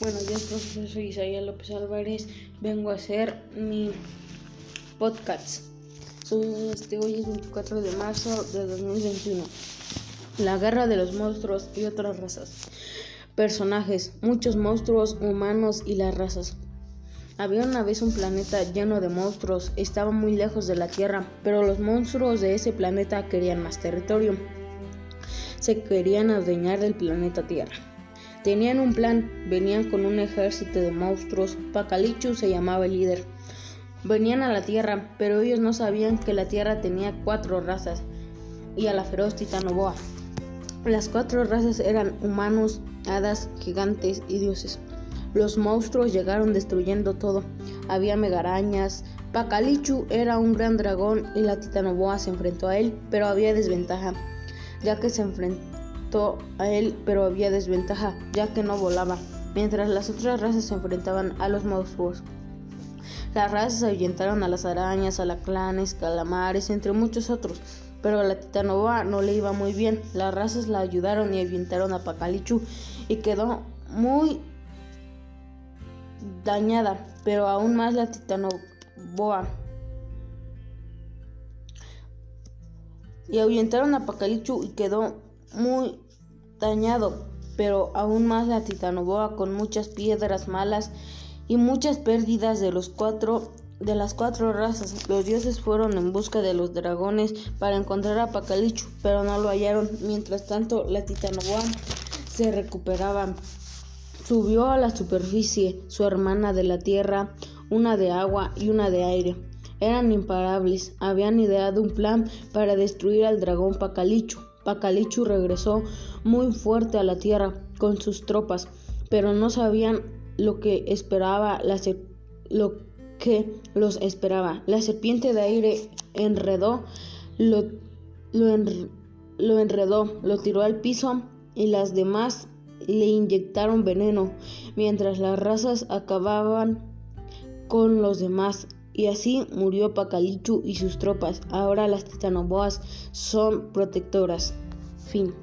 Buenos días, profesor. Soy Isaías López Álvarez. Vengo a hacer mi podcast. Este, hoy es 24 de marzo de 2021. La guerra de los monstruos y otras razas. Personajes, muchos monstruos, humanos y las razas. Había una vez un planeta lleno de monstruos, estaba muy lejos de la Tierra, pero los monstruos de ese planeta querían más territorio. Se querían adueñar del planeta Tierra. Tenían un plan, venían con un ejército de monstruos, Pacalichu se llamaba el líder. Venían a la Tierra, pero ellos no sabían que la Tierra tenía cuatro razas y a la feroz Titanoboa. Las cuatro razas eran humanos, hadas, gigantes y dioses. Los monstruos llegaron destruyendo todo. Había megarañas. Pacalichu era un gran dragón y la Titanoboa se enfrentó a él, pero había desventaja, ya que se enfrentó a él, pero había desventaja, ya que no volaba, mientras las otras razas se enfrentaban a los monstruos. Las razas ahuyentaron a las arañas, alacranes, calamares, entre muchos otros, pero a la Titanova no le iba muy bien. Las razas la ayudaron y ahuyentaron a Pacalichu y quedó muy dañada, pero aún más la Titanoboa. Y ahuyentaron a Pacalichu y quedó muy dañado, pero aún más la Titanoboa con muchas piedras malas y muchas pérdidas de los cuatro de las cuatro razas. Los dioses fueron en busca de los dragones para encontrar a Pacalichu, pero no lo hallaron. Mientras tanto, la Titanoboa se recuperaba. Subió a la superficie su hermana de la tierra, una de agua y una de aire. Eran imparables. Habían ideado un plan para destruir al dragón Pacalichu. Pacalichu regresó muy fuerte a la tierra con sus tropas, pero no sabían lo que esperaba la lo que los esperaba. La serpiente de aire enredó, lo, lo enredó, lo tiró al piso y las demás le inyectaron veneno, mientras las razas acababan con los demás. Y así murió Pacalichu y sus tropas. Ahora las titanoboas son protectoras. Fin.